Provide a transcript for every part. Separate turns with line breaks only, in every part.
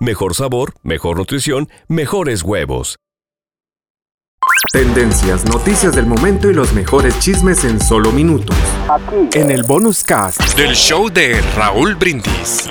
Mejor sabor, mejor nutrición, mejores huevos.
Tendencias, noticias del momento y los mejores chismes en solo minutos. En el bonus cast
del show de Raúl Brindis.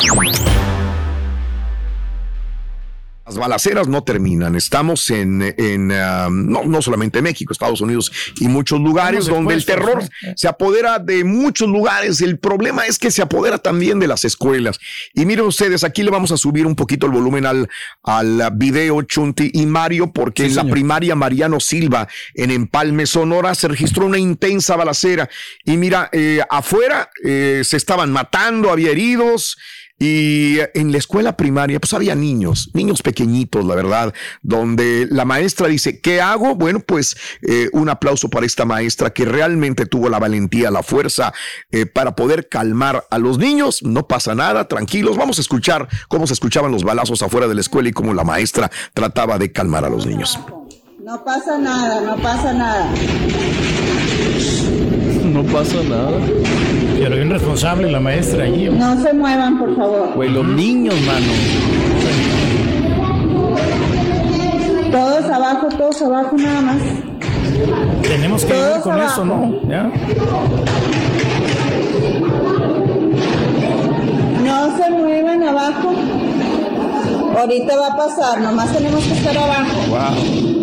Las balaceras no terminan. Estamos en, en um, no, no, solamente México, Estados Unidos y muchos lugares donde el terror se apodera de muchos lugares. El problema es que se apodera también de las escuelas. Y miren ustedes, aquí le vamos a subir un poquito el volumen al, al video Chunti y Mario, porque sí, en señor. la primaria Mariano Silva en Empalme, Sonora, se registró una intensa balacera. Y mira, eh, afuera eh, se estaban matando, había heridos. Y en la escuela primaria, pues había niños, niños pequeñitos, la verdad, donde la maestra dice, ¿qué hago? Bueno, pues eh, un aplauso para esta maestra que realmente tuvo la valentía, la fuerza eh, para poder calmar a los niños. No pasa nada, tranquilos. Vamos a escuchar cómo se escuchaban los balazos afuera de la escuela y cómo la maestra trataba de calmar a los niños.
No pasa nada, no pasa nada.
No pasa nada.
Pero bien responsable la maestra allí.
No se muevan, por favor.
Güey, los niños, mano.
Todos abajo, todos abajo nada más.
Tenemos que
Todos
ir con
abajo.
eso, ¿no? ¿Ya?
No se muevan abajo. Ahorita va a pasar, nomás tenemos que estar abajo.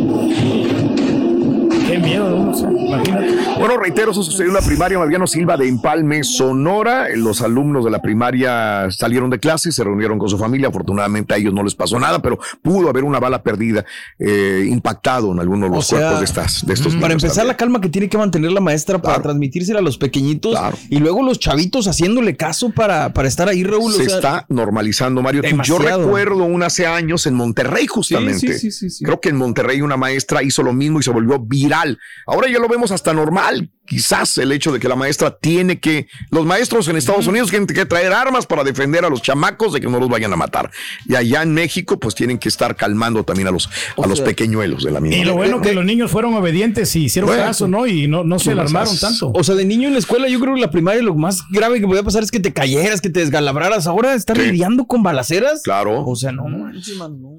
Qué miedo, ¿no? O sea, imagínate.
Bueno, reitero, eso sucedió en la primaria Mariano Silva de Empalme, Sonora. Los alumnos de la primaria salieron de clase, se reunieron con su familia. Afortunadamente a ellos no les pasó nada, pero pudo haber una bala perdida, eh, impactado en algunos de los
O sea,
cuerpos de, estas, de estos
Para
niños
empezar,
también.
la calma que tiene que mantener la maestra para
Claro.
transmitírsela a los pequeñitos
Claro.
y luego los chavitos haciéndole caso para, para estar ahí, Raúl. o
se
sea,
está normalizando, Mario. Yo recuerdo un hace años en Monterrey, justamente.
Sí, sí, sí, sí, sí.
Creo que en Monterrey una maestra hizo lo mismo y se volvió viral. Ahora ya lo vemos hasta normal. Quizás el hecho de que la maestra tiene que, los maestros en Estados Unidos tienen que traer armas para defender a los chamacos de que no los vayan a matar. Y allá en México, pues tienen que estar calmando también a los, a los
sea,
pequeñuelos de la misma.
Y lo bueno que los niños fueron obedientes y hicieron
Bueno,
caso, ¿no? Y no, no se alarmaron tanto.
O sea, de niño en la escuela, yo creo que la primaria lo más grave que podía pasar es que te cayeras, que te desgalabraras. Ahora estar
Sí.
lidiando con balaceras.
Claro.
O sea, no manches, no.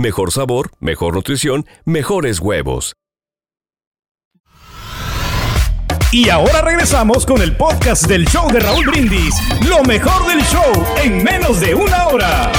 mejor sabor, mejor nutrición, mejores huevos.
Y ahora regresamos con el podcast del show de Raúl Brindis. Lo mejor del show en menos de una hora.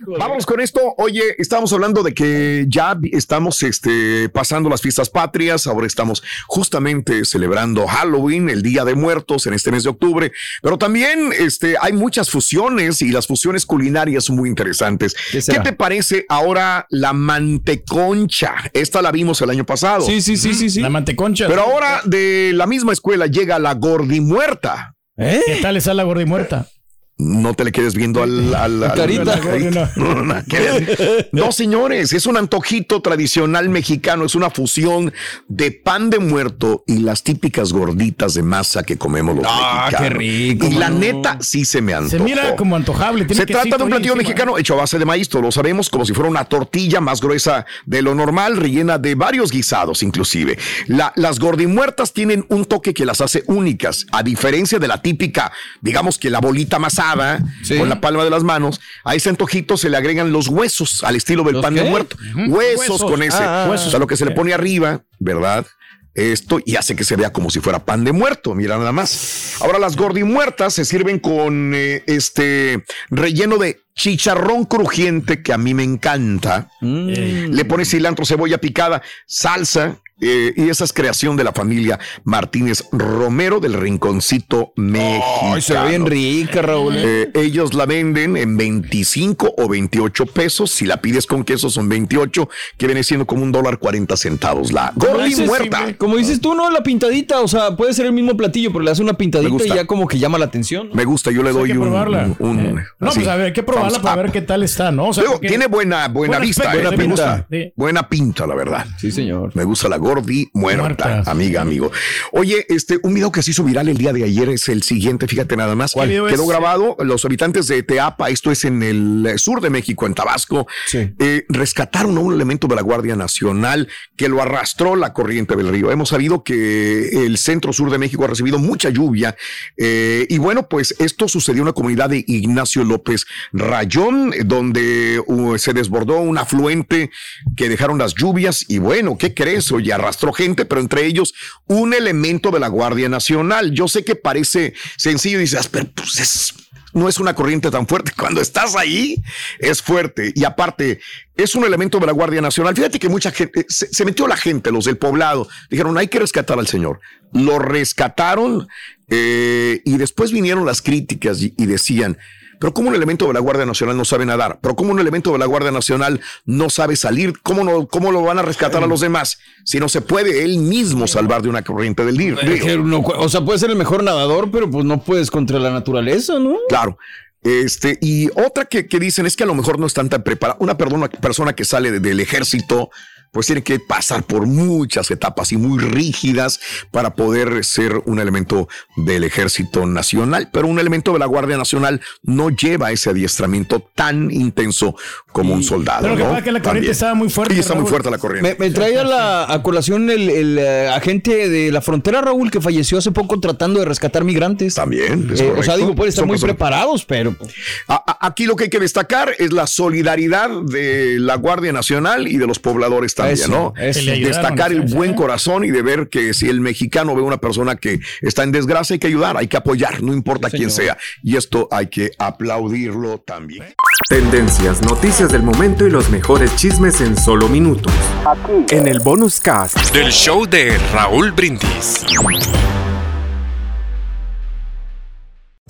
Vamos con esto. Oye, estábamos hablando de que ya estamos este, pasando las fiestas patrias. Ahora estamos justamente celebrando Halloween, el Día de Muertos en este mes de octubre. Pero también este, hay muchas fusiones y las fusiones culinarias son muy interesantes. ¿Qué, te parece ahora la manteconcha? Esta la vimos el año pasado.
Sí, sí, sí, sí, sí.
La manteconcha.
Pero ahora de la misma escuela llega la gordimuerta.
¿Eh? ¿Qué tal está la gordimuerta?
No te le quedes viendo al, al,
carita.
No, señores, es un antojito tradicional mexicano, es una fusión de pan de muerto y las típicas gorditas de masa que comemos los
ah, qué rico.
Y la neta sí se me antojó.
Se mira como antojable.
se trata de un platillo mexicano hecho a base de maíz, todos lo sabemos, como si fuera una tortilla más gruesa de lo normal, rellena de varios guisados inclusive. las gordimuertas tienen un toque que las hace únicas, a diferencia de la típica, digamos que la bolita con la palma de las manos. A ese antojito se le agregan los huesos al estilo del pan de muerto. Huesos, con ese. Ah, o sea, lo que se le pone arriba, ¿verdad? Esto y hace que se vea como si fuera pan de muerto. Mira nada más. Ahora las gordimuertas se sirven con eh, este relleno de chicharrón crujiente que a mí me encanta. Mm. Le pones cilantro, cebolla picada, salsa, eh, y esa es creación de la familia Martínez Romero del Rinconcito México.
se ve bien rica, Raúl.
¿eh? Eh, ellos la venden en 25 o 28 pesos. Si la pides con queso son 28, que viene siendo como un dólar 40 centavos. La gordi muerta.
como dices tú, ¿no? La pintadita, o sea, puede ser el mismo platillo, pero le das una pintadita y ya como que llama la atención.
Me gusta, yo le doy un,
no, pues a ver, hay que probarla para ver qué tal está, ¿no?
tiene buena, buena, vista, buena pinta. Buena pinta, la verdad.
Sí, señor.
Me gusta la Gordi muerta, amiga, amigo. Oye, este, un video que se hizo viral el día de ayer es el siguiente, fíjate nada más. Quedó grabado, los habitantes de Teapa, esto es en el sur de México, en Tabasco, eh, rescataron a un elemento de la Guardia Nacional que lo arrastró la corriente del río. Hemos sabido que el centro sur de México ha recibido mucha lluvia eh, y bueno, pues esto sucedió en la comunidad de Ignacio López Rayón, donde uh, se desbordó un afluente que dejaron las lluvias y bueno, ¿qué crees? Oye, arrastró gente, pero entre ellos un elemento de la Guardia Nacional. Yo sé que parece sencillo y dices, pero pues no es una corriente tan fuerte. Cuando estás ahí, es fuerte. Y aparte, es un elemento de la Guardia Nacional. Fíjate que mucha gente, se, metió la gente, los del poblado, dijeron, hay que rescatar al señor. Lo rescataron eh, y después vinieron las críticas y decían, pero ¿cómo un elemento de la Guardia Nacional no sabe nadar? ¿Pero cómo un elemento de la Guardia Nacional no sabe salir? ¿Cómo, no, cómo lo van a rescatar a los demás? Si no se puede él mismo salvar de una corriente del río.
o sea, puede ser el mejor nadador, pero pues no puedes contra la naturaleza, ¿no?
Claro. Este, y otra que, dicen es que a lo mejor no están tan preparados. Una persona que sale del ejército pues tiene que pasar por muchas etapas y muy rígidas para poder ser un elemento del ejército nacional, pero un elemento de la Guardia Nacional no lleva ese adiestramiento tan intenso como un soldado.
Pero que pasa que la corriente estaba muy fuerte.
Sí, está muy fuerte la corriente.
Me, traía la, a colación el, eh, agente de la frontera, Raúl, que falleció hace poco tratando de rescatar migrantes.
También.
Eh, o sea, digo, pueden estar muy preparados, pero.
aquí lo que hay que destacar es la solidaridad de la Guardia Nacional y de los pobladores también. ¿No? Destacar el buen corazón y de ver que si el mexicano ve una persona que está en desgracia, hay que ayudar, hay que apoyar, no importa quién sea. Y esto hay que aplaudirlo también.
Tendencias, noticias del momento y los mejores chismes en solo minutos. Aquí. En el bonus cast
del show de Raúl Brindis.